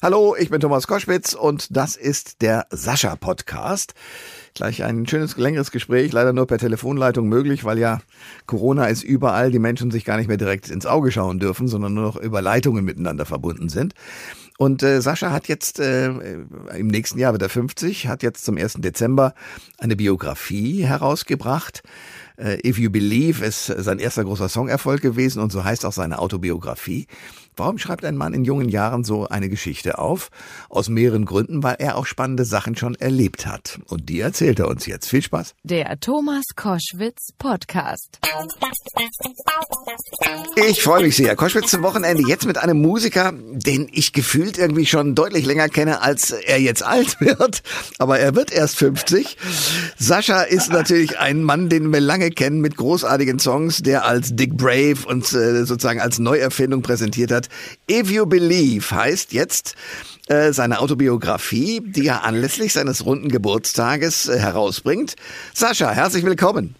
Hallo, ich bin Thomas Koschwitz und das ist der Sascha Podcast. Gleich ein schönes, längeres Gespräch, leider nur per Telefonleitung möglich, weil ja Corona ist überall, die Menschen sich gar nicht mehr direkt ins Auge schauen dürfen, sondern nur noch über Leitungen miteinander verbunden sind. Und äh, Sascha hat jetzt, äh, im nächsten Jahr wird er 50, hat jetzt zum 1. Dezember eine Biografie herausgebracht. Äh, If You Believe ist sein erster großer Songerfolg gewesen und so heißt auch seine Autobiografie. Warum schreibt ein Mann in jungen Jahren so eine Geschichte auf? Aus mehreren Gründen, weil er auch spannende Sachen schon erlebt hat. Und die erzählt er uns jetzt. Viel Spaß. Der Thomas Koschwitz Podcast. Ich freue mich sehr. Koschwitz zum Wochenende jetzt mit einem Musiker, den ich gefühlt irgendwie schon deutlich länger kenne, als er jetzt alt wird. Aber er wird erst 50. Sascha ist natürlich ein Mann, den wir lange kennen mit großartigen Songs, der als Dick Brave uns äh, sozusagen als Neuerfindung präsentiert hat. If You Believe heißt jetzt äh, seine Autobiografie, die er anlässlich seines runden Geburtstages äh, herausbringt. Sascha, herzlich willkommen.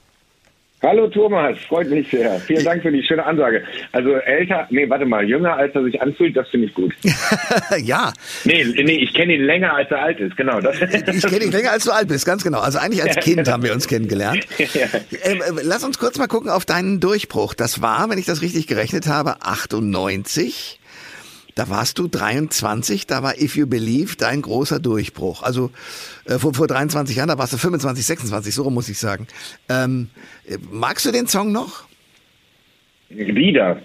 Hallo Thomas, freut mich sehr. Vielen Dank für die schöne Ansage. Also älter, nee, warte mal, jünger als er sich anfühlt, das finde ich gut. ja. Nee, nee, ich kenne ihn länger als er alt ist, genau. Das. ich kenne ihn länger als du alt bist, ganz genau. Also eigentlich als Kind haben wir uns kennengelernt. ja. ähm, lass uns kurz mal gucken auf deinen Durchbruch. Das war, wenn ich das richtig gerechnet habe, 98. Da warst du 23, da war If You Believe dein großer Durchbruch. Also äh, vor, vor 23 Jahren, da warst du 25, 26, so muss ich sagen. Ähm, magst du den Song noch? Wieder.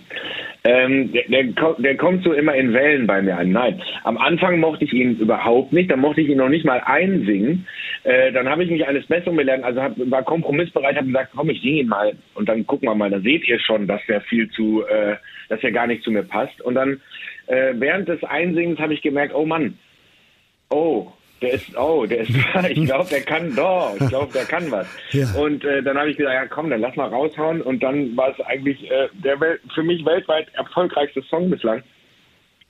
Ähm, der, der, der, kommt so immer in Wellen bei mir an. Nein, am Anfang mochte ich ihn überhaupt nicht, da mochte ich ihn noch nicht mal einsingen. Äh, dann habe ich mich eines Besseren belernt, also hab, war kompromissbereit, habe gesagt, komm, ich singe ihn mal und dann gucken wir mal, da seht ihr schon, dass der viel zu, äh, dass er gar nicht zu mir passt. Und dann äh, während des Einsingens habe ich gemerkt, oh Mann, oh, der ist, oh, der ist, ich glaube, der kann doch, ich glaube, der kann was. Ja. Und äh, dann habe ich gesagt, ja komm, dann lass mal raushauen. Und dann war es eigentlich äh, der Wel für mich weltweit erfolgreichste Song bislang.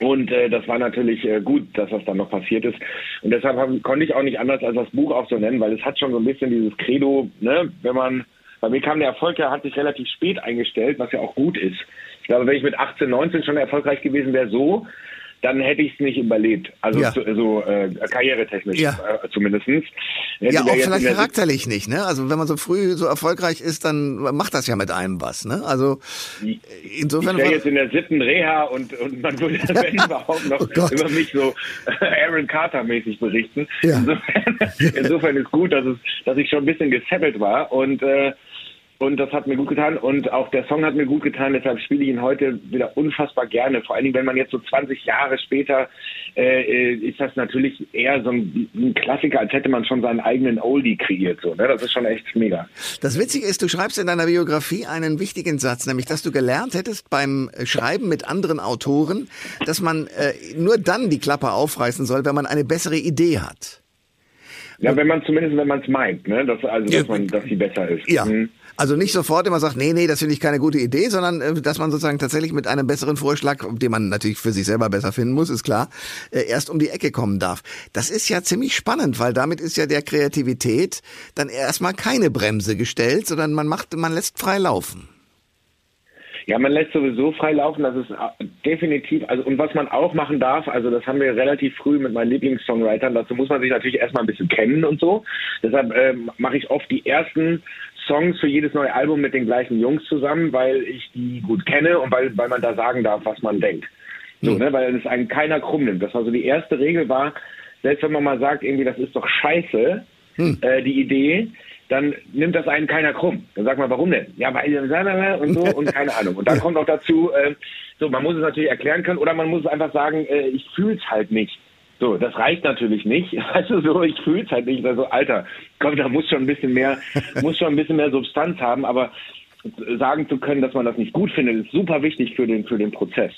Und äh, das war natürlich äh, gut, dass das dann noch passiert ist. Und deshalb hab, konnte ich auch nicht anders als das Buch auch so nennen, weil es hat schon so ein bisschen dieses Credo, ne, wenn man, bei mir kam der Erfolg, der hat sich relativ spät eingestellt, was ja auch gut ist. Ich glaube, wenn ich mit 18, 19 schon erfolgreich gewesen wäre, so, dann hätte ich es nicht überlebt. Also ja. so, so äh, karrieretechnisch ja. äh, zumindest. Ja, auch vielleicht charakterlich nicht, ne? Also wenn man so früh so erfolgreich ist, dann macht das ja mit einem was, ne? Also insofern. Ich wäre jetzt in der siebten Reha und, und man würde wenn überhaupt noch oh über mich so Aaron Carter-mäßig berichten. Ja. Insofern, insofern ist gut, dass es, dass ich schon ein bisschen gesettelt war und äh, und das hat mir gut getan und auch der Song hat mir gut getan, deshalb spiele ich ihn heute wieder unfassbar gerne. Vor allen Dingen, wenn man jetzt so 20 Jahre später, äh, ist das natürlich eher so ein, ein, Klassiker, als hätte man schon seinen eigenen Oldie kreiert. So, ne? Das ist schon echt mega. Das Witzige ist, du schreibst in deiner Biografie einen wichtigen Satz, nämlich, dass du gelernt hättest beim Schreiben mit anderen Autoren, dass man äh, nur dann die Klappe aufreißen soll, wenn man eine bessere Idee hat. Ja, wenn man zumindest, wenn man es meint, ne? dass, also, dass, man, dass sie besser ist. Ja. Mhm. Also nicht sofort immer sagt, nee, nee, das finde ich keine gute Idee, sondern äh, dass man sozusagen tatsächlich mit einem besseren Vorschlag, den man natürlich für sich selber besser finden muss, ist klar, äh, erst um die Ecke kommen darf. Das ist ja ziemlich spannend, weil damit ist ja der Kreativität dann erstmal keine Bremse gestellt, sondern man macht, man lässt frei laufen. Ja, man lässt sowieso frei laufen, das ist äh, definitiv, also und was man auch machen darf, also das haben wir relativ früh mit meinen Lieblingssongwritern, dazu muss man sich natürlich erstmal ein bisschen kennen und so. Deshalb äh, mache ich oft die ersten Songs für jedes neue Album mit den gleichen Jungs zusammen, weil ich die gut kenne und weil, weil man da sagen darf, was man denkt. So, mhm. ne, weil es einen keiner krumm nimmt. Das war so die erste Regel war, selbst wenn man mal sagt, irgendwie, das ist doch scheiße, mhm. äh, die Idee, dann nimmt das einen keiner krumm. Dann sagt man, warum denn? Ja, weil und so und keine Ahnung. Und dann kommt auch dazu, äh, so, man muss es natürlich erklären können oder man muss es einfach sagen, äh, ich fühle es halt nicht. So, das reicht natürlich nicht. Also so, ich fühle es halt nicht. Also, Alter, komm, da muss schon ein bisschen mehr, muss schon ein bisschen mehr Substanz haben, aber sagen zu können, dass man das nicht gut findet, ist super wichtig für den, für den Prozess.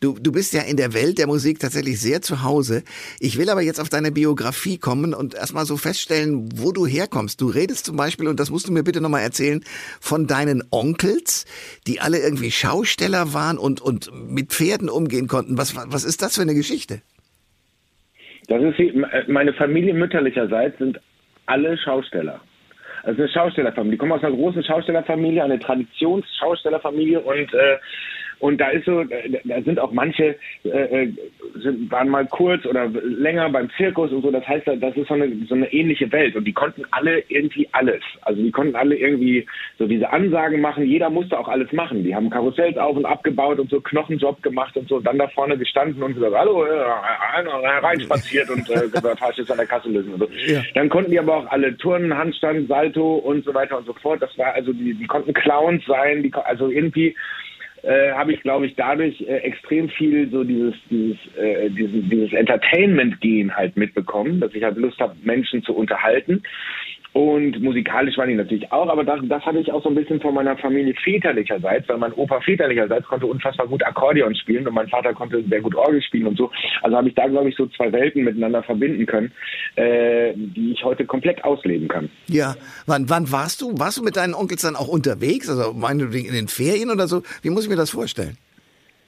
Du, du bist ja in der Welt der Musik tatsächlich sehr zu Hause. Ich will aber jetzt auf deine Biografie kommen und erstmal so feststellen, wo du herkommst. Du redest zum Beispiel, und das musst du mir bitte nochmal erzählen, von deinen Onkels, die alle irgendwie Schausteller waren und, und mit Pferden umgehen konnten. Was, was ist das für eine Geschichte? Das ist wie, meine Familie mütterlicherseits sind alle Schausteller. Also eine Schaustellerfamilie. Die kommen aus einer großen Schaustellerfamilie, eine Traditionsschaustellerfamilie und äh, Und da ist so, da sind auch manche, äh, äh, sind, waren mal kurz oder länger beim Zirkus und so. Das heißt, das ist so eine, so eine ähnliche Welt. Und die konnten alle irgendwie alles. Also die konnten alle irgendwie so diese Ansagen machen. Jeder musste auch alles machen. Die haben Karussells auf und abgebaut und so Knochenjob gemacht und so. Und dann da vorne gestanden und gesagt, hallo, äh, reinspaziert und äh, gesagt, hast jetzt an der Kasse lösen. Und so. Ja. Dann konnten die aber auch alle Turnen, Handstand, Salto und so weiter und so fort. Das war also, die, die konnten Clowns sein, die, also irgendwie äh, habe ich, glaube ich, dadurch äh, extrem viel so dieses, dieses, äh, dieses, dieses Entertainment-Gehen halt mitbekommen, dass ich halt Lust habe, Menschen zu unterhalten. Und musikalisch waren die natürlich auch, aber das, das hatte ich auch so ein bisschen von meiner Familie väterlicherseits, weil mein Opa väterlicherseits konnte unfassbar gut Akkordeon spielen und mein Vater konnte sehr gut Orgel spielen und so. Also habe ich da, glaube ich, so zwei Welten miteinander verbinden können, äh, die ich heute komplett ausleben kann. Ja, wann, wann warst du? Warst du mit deinen Onkels dann auch unterwegs? Also meinetwegen in den Ferien oder so? Wie muss ich mir das vorstellen?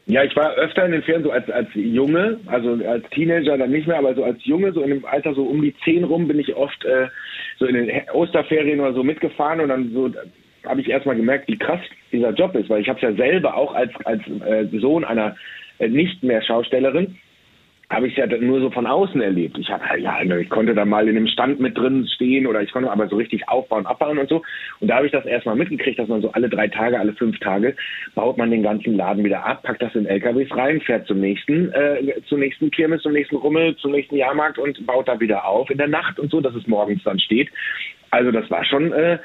Ja, ich war öfter in den Ferien so als, als Junge, also als Teenager dann nicht mehr, aber so als Junge, so in dem Alter so um die zehn rum, bin ich oft äh, so in den Osterferien oder so mitgefahren und dann so habe ich erstmal gemerkt, wie krass dieser Job ist, weil ich habe es ja selber auch als, als äh, Sohn einer äh, nicht mehr Schaustellerin habe ich ja nur so von außen erlebt. Ich habe ja, ich konnte da mal in einem Stand mit drin stehen oder ich konnte aber so richtig aufbauen, abbauen und so. Und da habe ich das erstmal mitgekriegt, dass man so alle drei Tage, alle fünf Tage baut man den ganzen Laden wieder ab, packt das in LKWs rein, fährt zum nächsten, äh, zum nächsten Kirmes, zum nächsten Rummel, zum nächsten Jahrmarkt und baut da wieder auf in der Nacht und so, dass es morgens dann steht. Also das war schon, äh,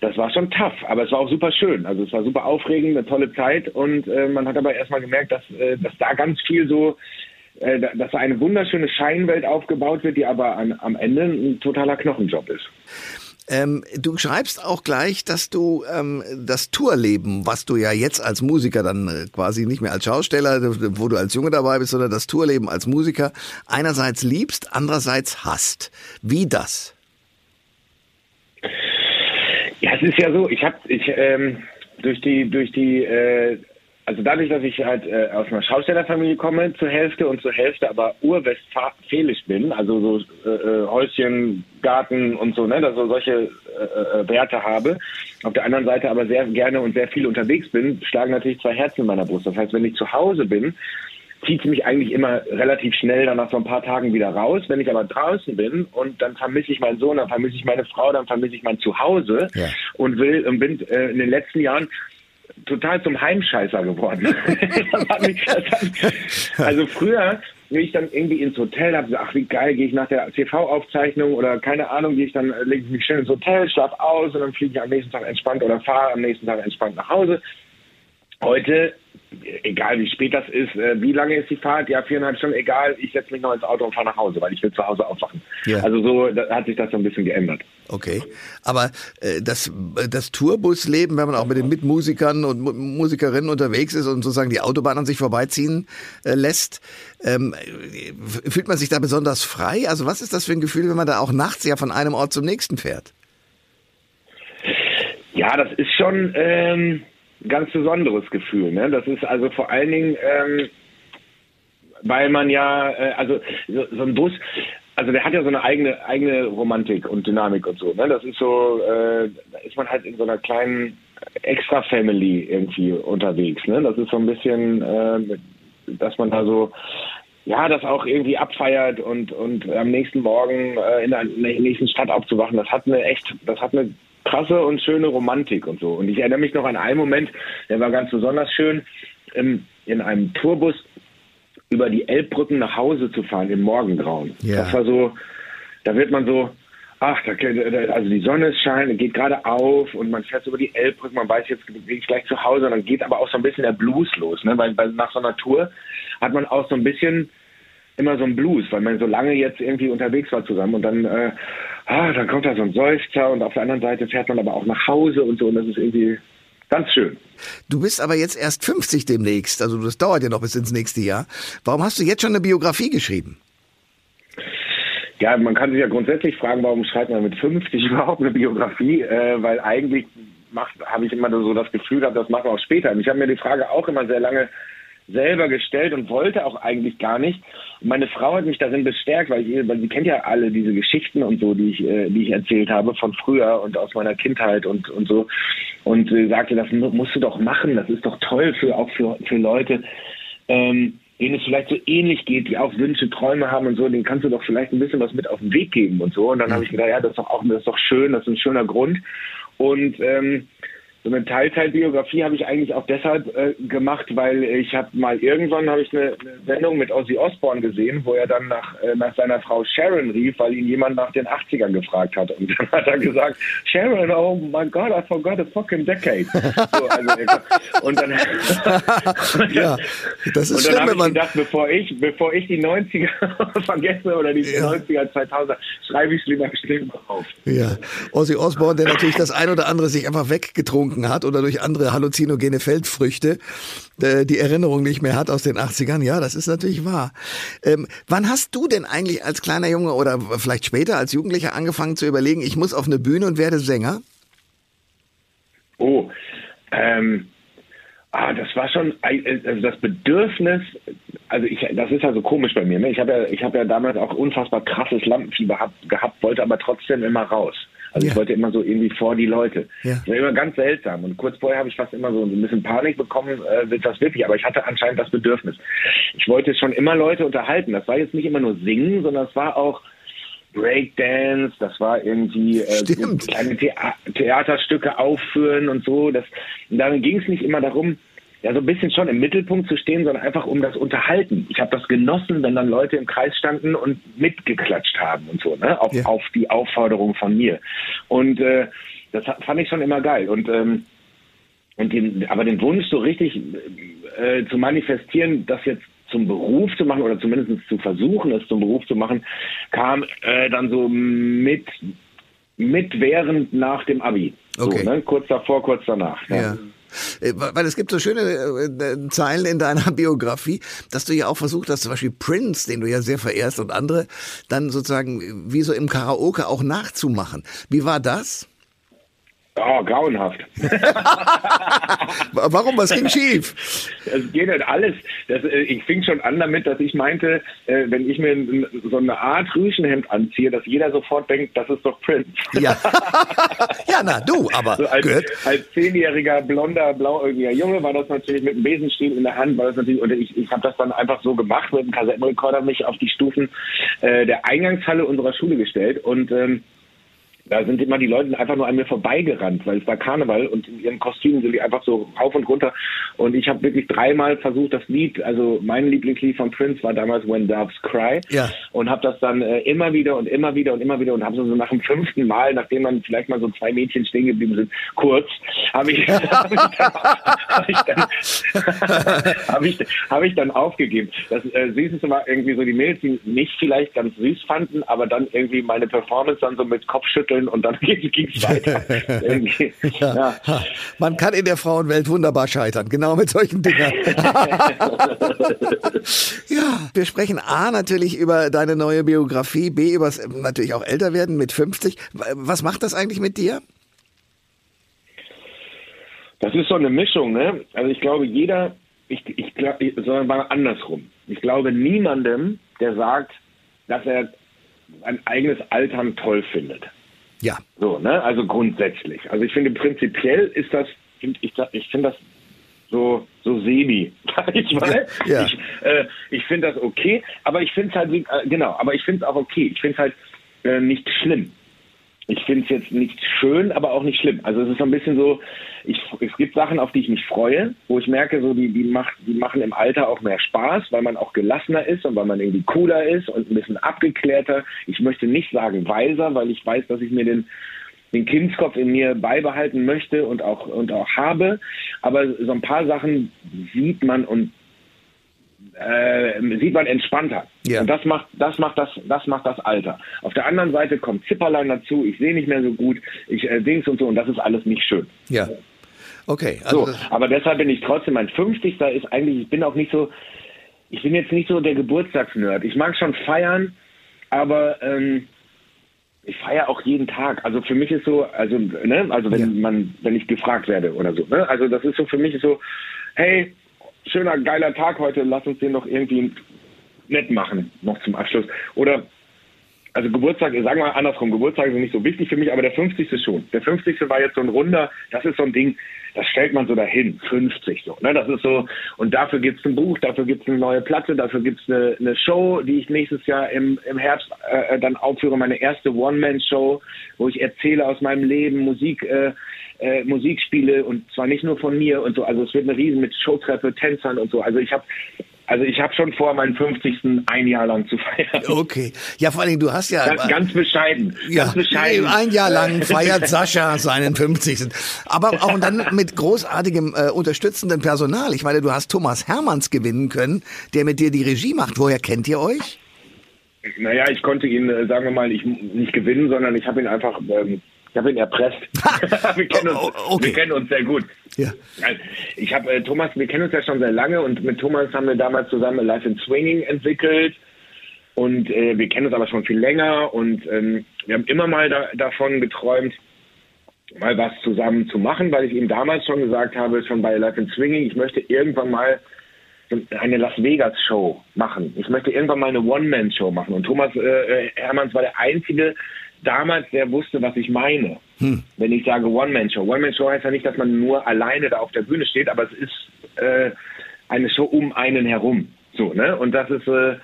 das war schon tough, aber es war auch super schön. Also es war super aufregend, eine tolle Zeit und äh, man hat aber erstmal gemerkt, dass, äh, dass da ganz viel so äh, dass eine wunderschöne Scheinwelt aufgebaut wird, die aber an, am Ende ein totaler Knochenjob ist. Ähm, du schreibst auch gleich, dass du ähm, das Tourleben, was du ja jetzt als Musiker dann äh, quasi nicht mehr als Schausteller, wo du als Junge dabei bist, sondern das Tourleben als Musiker einerseits liebst, andererseits hasst. Wie das? Ja, es ist ja so, ich habe ich ähm, durch die durch die äh, also dadurch, dass ich halt äh, aus einer Schaustellerfamilie komme zur Hälfte und zur Hälfte aber urwestfälisch bin, also so äh, äh, Häuschen, Garten und so, ne, also solche äh, äh, Werte habe, auf der anderen Seite aber sehr gerne und sehr viel unterwegs bin, schlagen natürlich zwei Herzen in meiner Brust. Das heißt, wenn ich zu Hause bin, zieht es mich eigentlich immer relativ schnell dann nach so ein paar Tagen wieder raus. Wenn ich aber draußen bin und dann vermisse ich meinen Sohn, dann vermisse ich meine Frau, dann vermisse ich mein Zuhause ja. und will und bin äh, in den letzten Jahren total zum Heimscheißer geworden. also früher, wenn ich dann irgendwie ins Hotel habe, ach wie geil, gehe ich nach der TV-Aufzeichnung oder keine Ahnung, gehe ich dann, lege ich mich schön ins Hotel, schlaf aus und dann fliege ich am nächsten Tag entspannt oder fahre am nächsten Tag entspannt nach Hause. Heute egal wie spät das ist, äh, wie lange ist die Fahrt, ja, viereinhalb Stunden, egal, ich setze mich noch ins Auto und fahre nach Hause, weil ich will zu Hause aufwachen. Ja. Also so hat sich das so ein bisschen geändert. Okay, aber äh, das, das Tourbusleben, wenn man auch mit den Mitmusikern und Musikerinnen unterwegs ist und sozusagen die Autobahn an sich vorbeiziehen äh, lässt, ähm, fühlt man sich da besonders frei? Also was ist das für ein Gefühl, wenn man da auch nachts ja von einem Ort zum nächsten fährt? Ja, das ist schon... Ähm ganz besonderes Gefühl. Ne? Das ist also vor allen Dingen, ähm, weil man ja, äh, also so, so, ein Bus, also der hat ja so eine eigene eigene Romantik und Dynamik und so. Ne? Das ist so, äh, da ist man halt in so einer kleinen Extra-Family irgendwie unterwegs. Ne? Das ist so ein bisschen, äh, dass man da so ja, das auch irgendwie abfeiert und und am nächsten Morgen äh, in der nächsten Stadt aufzuwachen, das hat eine echt, das hat eine krasse und schöne Romantik und so. Und ich erinnere mich noch an einen Moment, der war ganz besonders schön, in, in einem Tourbus über die Elbbrücken nach Hause zu fahren im Morgengrauen. Ja. Das war so, da wird man so, ach, da, also die Sonne scheint, geht gerade auf und man fährt über die Elbbrücken, man weiß, jetzt bin ich gleich zu Hause und dann geht aber auch so ein bisschen der Blues los, ne? weil, weil nach so einer Tour hat man auch so ein bisschen immer so ein Blues, weil man so lange jetzt irgendwie unterwegs war zusammen und dann, äh, ah, dann kommt da so ein Seufzer und auf der anderen Seite fährt man aber auch nach Hause und so und das ist irgendwie ganz schön. Du bist aber jetzt erst 50 demnächst, also das dauert ja noch bis ins nächste Jahr. Warum hast du jetzt schon eine Biografie geschrieben? Ja, man kann sich ja grundsätzlich fragen, warum schreibt man mit 50 überhaupt eine Biografie, äh, weil eigentlich habe ich immer so das Gefühl gehabt, das machen wir auch später. Ich habe mir die Frage auch immer sehr lange selber gestellt und wollte auch eigentlich gar nicht. Und meine Frau hat mich darin bestärkt, weil, ich, weil sie kennt ja alle diese Geschichten und so, die ich, äh, die ich erzählt habe von früher und aus meiner Kindheit und, und so. Und sie sagte, das musst du doch machen, das ist doch toll für auch für, für Leute, ähm, denen es vielleicht so ähnlich geht, die auch Wünsche, Träume haben und so, denen kannst du doch vielleicht ein bisschen was mit auf den Weg geben und so. Und dann habe ich gedacht, ja, das ist doch auch, das ist doch schön, das ist ein schöner Grund. Und ähm, so eine Teilzeitbiografie habe ich eigentlich auch deshalb äh, gemacht, weil ich habe mal irgendwann habe ich eine, eine, Sendung mit Ozzy Osbourne gesehen, wo er dann nach, äh, nach seiner Frau Sharon rief, weil ihn jemand nach den 80ern gefragt hat. Und dann hat er gesagt, Sharon, oh my God, I forgot a fucking decade. So, also, und dann, ja, das ist und dann habe ich gedacht, bevor ich, bevor ich die 90er vergesse oder die ja. 90er, 2000er, schreibe ich es lieber schlimm auf. Ja, Ozzy Osbourne, der natürlich das ein oder andere sich einfach weggetrunken getrunken hat oder durch andere halluzinogene Feldfrüchte äh, die Erinnerung nicht mehr hat aus den 80ern. Ja, das ist natürlich wahr. Ähm, wann hast du denn eigentlich als kleiner Junge oder vielleicht später als Jugendlicher angefangen zu überlegen, ich muss auf eine Bühne und werde Sänger? Oh, ähm, ah, das war schon also das Bedürfnis. Also ich, das ist ja so komisch bei mir. Ne? Ich habe ja, ich habe ja damals auch unfassbar krasses Lampenfieber gehabt, wollte aber trotzdem immer raus. Also ja. ich wollte immer so irgendwie vor die Leute. Ja. Das war immer ganz seltsam. Und kurz vorher habe ich fast immer so ein bisschen Panik bekommen, äh, wird das wirklich. Aber ich hatte anscheinend das Bedürfnis. Ich wollte schon immer Leute unterhalten. Das war jetzt nicht immer nur singen, sondern es war auch Breakdance, das war irgendwie äh, so kleine Thea Theaterstücke aufführen und so. Das, und dann ging es nicht immer darum, ja, so ein bisschen schon im Mittelpunkt zu stehen, sondern einfach um das Unterhalten. Ich habe das genossen, wenn dann Leute im Kreis standen und mitgeklatscht haben und so, ne? Auf, ja. auf die Aufforderung von mir. Und äh, das fand ich schon immer geil. Und ähm, und den, aber den Wunsch, so richtig äh, zu manifestieren, das jetzt zum Beruf zu machen oder zumindest zu versuchen, es zum Beruf zu machen, kam äh, dann so mit, mit während nach dem Abi. Okay. So, ne? Kurz davor, kurz danach. Ja. ja. Äh, weil es gibt so schöne äh, Zeilen in deiner Biografie, dass du ja auch versucht hast, zum Beispiel Prince, den du ja sehr verehrst und andere, dann sozusagen wie so im Karaoke auch nachzumachen. Wie war das? Oh, grauenhaft. Warum? Was ging schief? Es geht halt alles. Das, äh, ich fing schon an damit, dass ich meinte, äh, wenn ich mir so eine Art Rüschenhemd anziehe, dass jeder sofort denkt, das ist doch Prince. Ja, ja na du, aber so als, als zehnjähriger, blonder, blauäugiger Junge war das natürlich mit einem Besenstiel in der Hand, war das natürlich, und ich, ich habe das dann einfach so gemacht, mit einem Kassettenrekorder mich auf die Stufen äh, der Eingangshalle unserer Schule gestellt und ähm, da sind immer die Leute einfach nur an mir vorbeigerannt, weil es war Karneval und in ihren Kostümen sind die einfach so rauf und runter. Und ich habe wirklich dreimal versucht, das Lied, also mein Lieblingslied von Prince war damals When Doves Cry. Ja. Und habe das dann äh, immer wieder und immer wieder und immer wieder und habe so, nach dem fünften Mal, nachdem man vielleicht mal so zwei Mädchen stehen geblieben sind, kurz, habe ich, hab ich, dann, hab ich, dann, hab ich, hab ich dann aufgegeben. Das äh, Süßeste war irgendwie so die Mädels, die mich vielleicht ganz süß fanden, aber dann irgendwie meine Performance dann so mit Kopfschütteln schütteln und dann ging es weiter. ja. Ja. Man kann in der Frauenwelt wunderbar scheitern, genau mit solchen Dingen. ja, wir sprechen A natürlich über deine neue Biografie, B über natürlich auch älter werden mit 50. Was macht das eigentlich mit dir? Das ist so eine Mischung, ne? Also ich glaube, jeder, ich, ich glaube, sondern mal andersrum. Ich glaube niemandem, der sagt, dass er ein eigenes Altern toll findet. Ja. So, ne? Also grundsätzlich. Also ich finde prinzipiell ist das, ich, ich finde das so, so semi, sag ich mal. Ja. Ich, äh, ich finde das okay, aber ich finde es halt, äh, genau, aber ich finde es auch okay. Ich finde es halt äh, nicht schlimm ich finde es jetzt nicht schön, aber auch nicht schlimm. Also es ist so ein bisschen so, ich, es gibt Sachen, auf die ich mich freue, wo ich merke, so die, die, macht, die machen im Alter auch mehr Spaß, weil man auch gelassener ist und weil man irgendwie cooler ist und ein bisschen abgeklärter. Ich möchte nicht sagen weiser, weil ich weiß, dass ich mir den den Kindskopf in mir beibehalten möchte und auch und auch habe, aber so ein paar Sachen sieht man und äh, sieht man entspannter. Ja. Und das macht, das macht das, das macht das Alter. Auf der anderen Seite kommt Zipperlein dazu, ich sehe nicht mehr so gut, ich äh, Dings und so, und das ist alles nicht schön. Ja. Okay. Also so, aber deshalb bin ich trotzdem, mein 50. ist eigentlich, ich bin auch nicht so, ich bin jetzt nicht so der Geburtstagsnerd. Ich mag schon feiern, aber ähm, ich feiere auch jeden Tag. Also für mich ist so, also, ne, also wenn ja. man, wenn ich gefragt werde oder so, ne? Also das ist so für mich so, hey, schöner, geiler Tag heute, lass uns den doch irgendwie nett machen, noch zum Abschluss. Oder also Geburtstag, sagen wir mal andersrum, Geburtstage sind nicht so wichtig für mich, aber der 50. schon. Der 50. war jetzt so ein runder, das ist so ein Ding, das stellt man so dahin, 50 so. Ne? Das ist so, und dafür gibt's ein Buch, dafür gibt's eine neue Platte, dafür gibt's eine, eine Show, die ich nächstes Jahr im, im Herbst äh, dann aufführe, meine erste One-Man-Show, wo ich erzähle aus meinem Leben, Musik, äh, äh, Musik spiele und zwar nicht nur von mir und so. Also es wird eine riesen mit Showtreppe, Tänzern und so. Also ich habe also ich habe schon vor, meinen 50. ein Jahr lang zu feiern. Okay. Ja, vor allen Dingen, du hast ja... Ganz, ganz bescheiden. Ja, ganz bescheiden. ein Jahr lang feiert Sascha seinen 50. Aber auch dann mit großartigem äh, unterstützenden Personal. Ich meine, du hast Thomas Hermanns gewinnen können, der mit dir die Regie macht. Woher kennt ihr euch? Naja, ich konnte ihn, äh, sagen wir mal, ich, nicht gewinnen, sondern ich habe ihn einfach... Ähm, ich habe ihn erpresst. wir, kennen uns, Oh, oh, okay. wir kennen uns sehr gut. Ja. Ich habe äh, Thomas, wir kennen uns ja schon sehr lange und mit Thomas haben wir damals zusammen Life in Swinging entwickelt und äh, wir kennen uns aber schon viel länger und ähm, wir haben immer mal da, davon geträumt, mal was zusammen zu machen, weil ich ihm damals schon gesagt habe, schon bei Life in Swinging, ich möchte irgendwann mal eine Las Vegas Show machen. Ich möchte irgendwann mal eine One-Man-Show machen. Und Thomas äh, äh, Hermanns war der Einzige damals, der wusste, was ich meine. Wenn ich sage One-Man-Show. One-Man-Show heißt ja nicht, dass man nur alleine da auf der Bühne steht, aber es ist äh, eine Show um einen herum. So, ne? Und das ist, äh,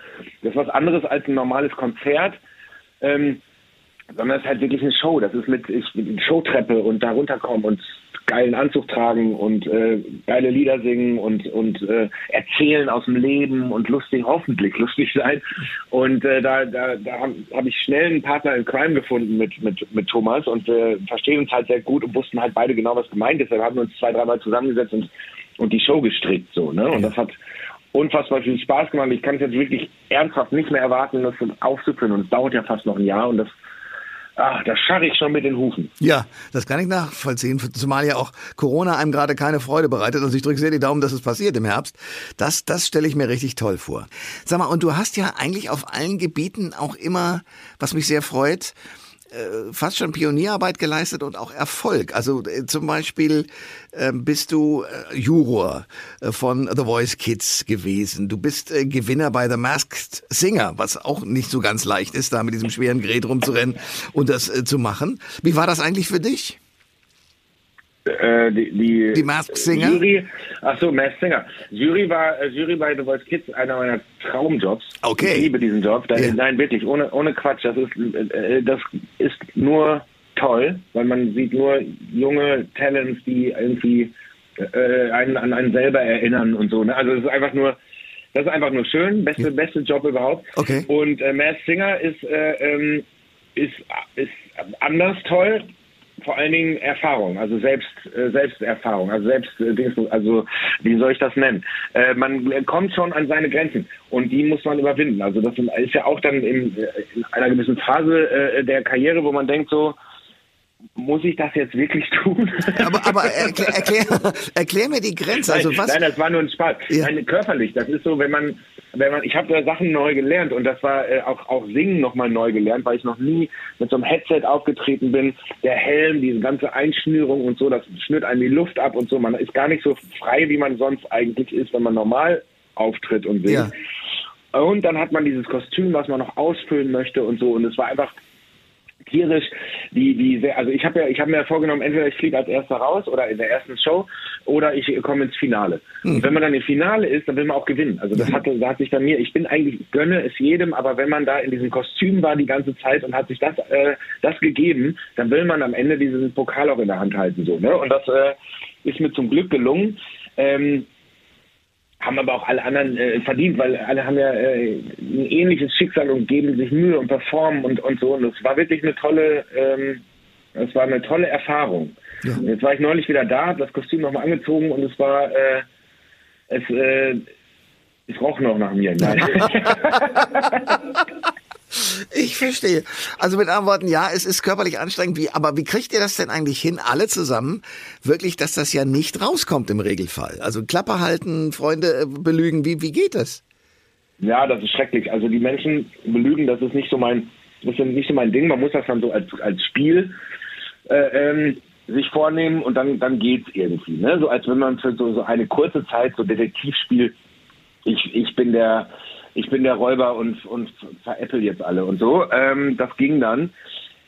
das ist was anderes als ein normales Konzert. Ähm, sondern es ist halt wirklich eine Show. Das ist mit, ich, mit Showtreppe und da runterkommen und geilen Anzug tragen und äh, geile Lieder singen und und äh, erzählen aus dem Leben und lustig, hoffentlich lustig sein. Und äh, da da, da habe hab ich schnell einen Partner in Crime gefunden mit mit mit Thomas und wir verstehen uns halt sehr gut und wussten halt beide genau, was gemeint ist. Wir haben uns zwei, dreimal zusammengesetzt und und die Show gestrickt so, ne? Und das hat unfassbar viel Spaß gemacht. Ich kann es jetzt wirklich ernsthaft nicht mehr erwarten, das aufzuführen. Und es dauert ja fast noch ein Jahr und das Ah, da scharre ich schon mit den Hufen. Ja, das kann ich nachvollziehen, zumal ja auch Corona einem gerade keine Freude bereitet. Also ich drücke sehr die Daumen, dass es passiert im Herbst. Das, das stelle ich mir richtig toll vor. Sag mal, und du hast ja eigentlich auf allen Gebieten auch immer, was mich sehr freut, fast schon Pionierarbeit geleistet und auch Erfolg. Also äh, zum Beispiel äh, bist du äh, Juror äh, von The Voice Kids gewesen. Du bist äh, Gewinner bei The Masked Singer, was auch nicht so ganz leicht ist, da mit diesem schweren Gerät rumzurennen und das äh, zu machen. Wie war das eigentlich für dich? Äh, die, die, Die Masked Singer? Jury, ach so, Masked Singer. Jury war äh, Jury bei The Voice Kids einer meiner Traumjobs. Okay. Ich liebe diesen Job. Da, Ja. Nein, wirklich, ohne, ohne Quatsch. Das ist, äh, das ist nur toll, weil man sieht nur junge Talents, die irgendwie äh, einen an einen selber erinnern und so. Ne? Also es ist einfach nur, das ist einfach nur schön, beste, beste Job überhaupt. Okay. Und äh, Masked Singer ist, äh, ähm, ist, ist anders toll, vor allen Dingen Erfahrung, also selbst äh, Selbsterfahrung, also selbst äh, also wie soll ich das nennen? Äh, man kommt schon an seine Grenzen und die muss man überwinden. Also das ist ja auch dann in, äh, in einer gewissen Phase der Karriere, wo man denkt so, muss ich das jetzt wirklich tun? Aber, aber erklär, erklär, erklär mir die Grenze. Also nein, was? nein, das war nur ein Spaß. Ja. Nein, körperlich, das ist so, wenn man, wenn man, ich habe da Sachen neu gelernt und das war äh, auch auch Singen nochmal neu gelernt, weil ich noch nie mit so einem Headset aufgetreten bin. Der Helm, diese ganze Einschnürung und so, das schnürt einem die Luft ab und so. Man ist gar nicht so frei, wie man sonst eigentlich ist, wenn man normal auftritt und singt. Ja. Und dann hat man dieses Kostüm, was man noch ausfüllen möchte und so. Und es war einfach tierisch, die, die sehr, also ich habe ja, ich habe mir ja vorgenommen, entweder ich fliege als erster raus oder in der ersten Show oder ich komme ins Finale. Und wenn man dann im Finale ist, dann will man auch gewinnen. Also das hatte, da hat sich bei mir, ich bin eigentlich, ich gönne es jedem, aber wenn man da in diesem Kostüm war die ganze Zeit und hat sich das, äh, das gegeben, dann will man am Ende diesen Pokal auch in der Hand halten, so, ne? Und das äh, ist mir zum Glück gelungen. Ähm, haben aber auch alle anderen äh, verdient, weil alle haben ja äh, ein ähnliches Schicksal und geben sich Mühe und performen und, und so. Und es war wirklich eine tolle, ähm, es war eine tolle Erfahrung. Ja. Jetzt war ich neulich wieder da, habe das Kostüm nochmal angezogen und es war, äh, es, äh, es roch noch nach mir. Nein. Ich verstehe. Also mit anderen Worten, ja, es ist körperlich anstrengend, wie, aber wie kriegt ihr das denn eigentlich hin, alle zusammen, wirklich, dass das ja nicht rauskommt im Regelfall? Also Klappe halten, Freunde äh, belügen, wie, wie geht das? Ja, das ist schrecklich. Also die Menschen belügen, das ist nicht so mein, das ist nicht so mein Ding. Man muss das dann so als, als Spiel äh, ähm, sich vornehmen und dann, dann geht's irgendwie. Ne? So als wenn man für so, so eine kurze Zeit so Detektivspiel, ich, ich bin der, ich bin der Räuber und, und veräppel jetzt alle und so. Ähm, das ging dann.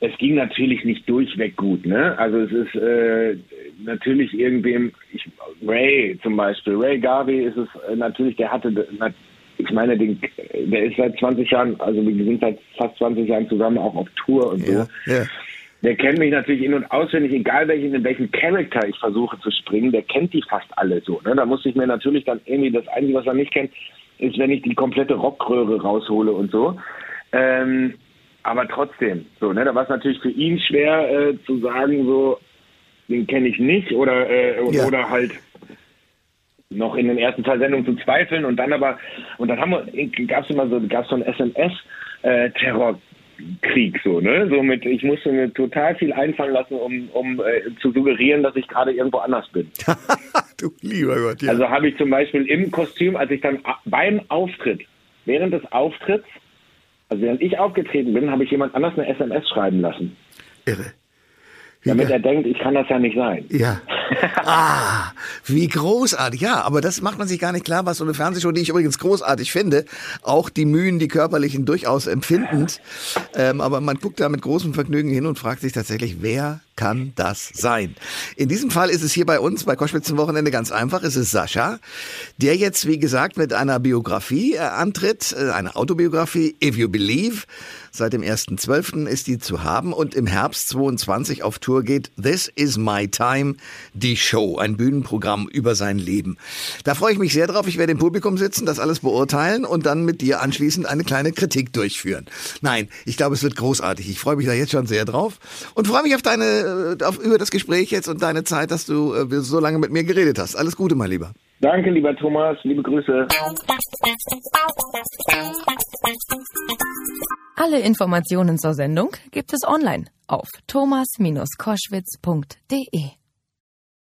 Es ging natürlich nicht durchweg gut, ne? Also es ist äh, natürlich irgendwem, ich, Ray zum Beispiel, Ray Garvey ist es äh, natürlich, der hatte, ich meine, den, der ist seit 20 Jahren, also wir sind seit fast 20 Jahren zusammen auch auf Tour und so. ja. Der kennt mich natürlich in- und auswendig, egal welchen, in welchen Charakter ich versuche zu springen, der kennt die fast alle so. Ne? Da muss ich mir natürlich dann irgendwie, das Einzige, was er nicht kennt, ist, wenn ich die komplette Rockröhre raushole und so. Ähm, aber trotzdem, so, ne, da war es natürlich für ihn schwer äh, zu sagen, so, den kenne ich nicht oder, äh, Ja. oder halt noch in den ersten zwei Sendungen zu zweifeln und dann aber, und dann haben wir, gab es immer so, gab es so einen SMS-Terrorkrieg, so, ne, so mit, ich musste mir total viel einfallen lassen, um, um äh, zu suggerieren, dass ich gerade irgendwo anders bin. du lieber Gott, ja. Also habe ich zum Beispiel im Kostüm, als ich dann beim Auftritt, während des Auftritts, also während ich aufgetreten bin, habe ich jemand anders eine SMS schreiben lassen, Irre. Wie damit er denkt, ich kann das ja nicht sein. Ja. Ah, wie großartig. Ja, aber das macht man sich gar nicht klar, was so eine Fernsehshow, die ich übrigens großartig finde, auch die Mühen, die körperlichen durchaus empfindend. Ähm, aber man guckt da mit großem Vergnügen hin und fragt sich tatsächlich, wer kann das sein? In diesem Fall ist es hier bei uns, bei Koschwitz Wochenende ganz einfach. Es ist Sascha, der jetzt, wie gesagt, mit einer Biografie äh, antritt, äh, eine Autobiografie, If You Believe. Seit dem 1.12. ist die zu haben und im Herbst 22 auf Tour geht This Is My Time, die Show, ein Bühnenprogramm über sein Leben. Da freue ich mich sehr drauf. Ich werde im Publikum sitzen, das alles beurteilen und dann mit dir anschließend eine kleine Kritik durchführen. Nein, ich glaube, es wird großartig. Ich freue mich da jetzt schon sehr drauf und freue mich auf deine, äh, auf, über das Gespräch jetzt und deine Zeit, dass du äh, so lange mit mir geredet hast. Alles Gute, mein Lieber. Danke, lieber Thomas, liebe Grüße. Alle Informationen zur Sendung gibt es online auf thomas-koschwitz.de.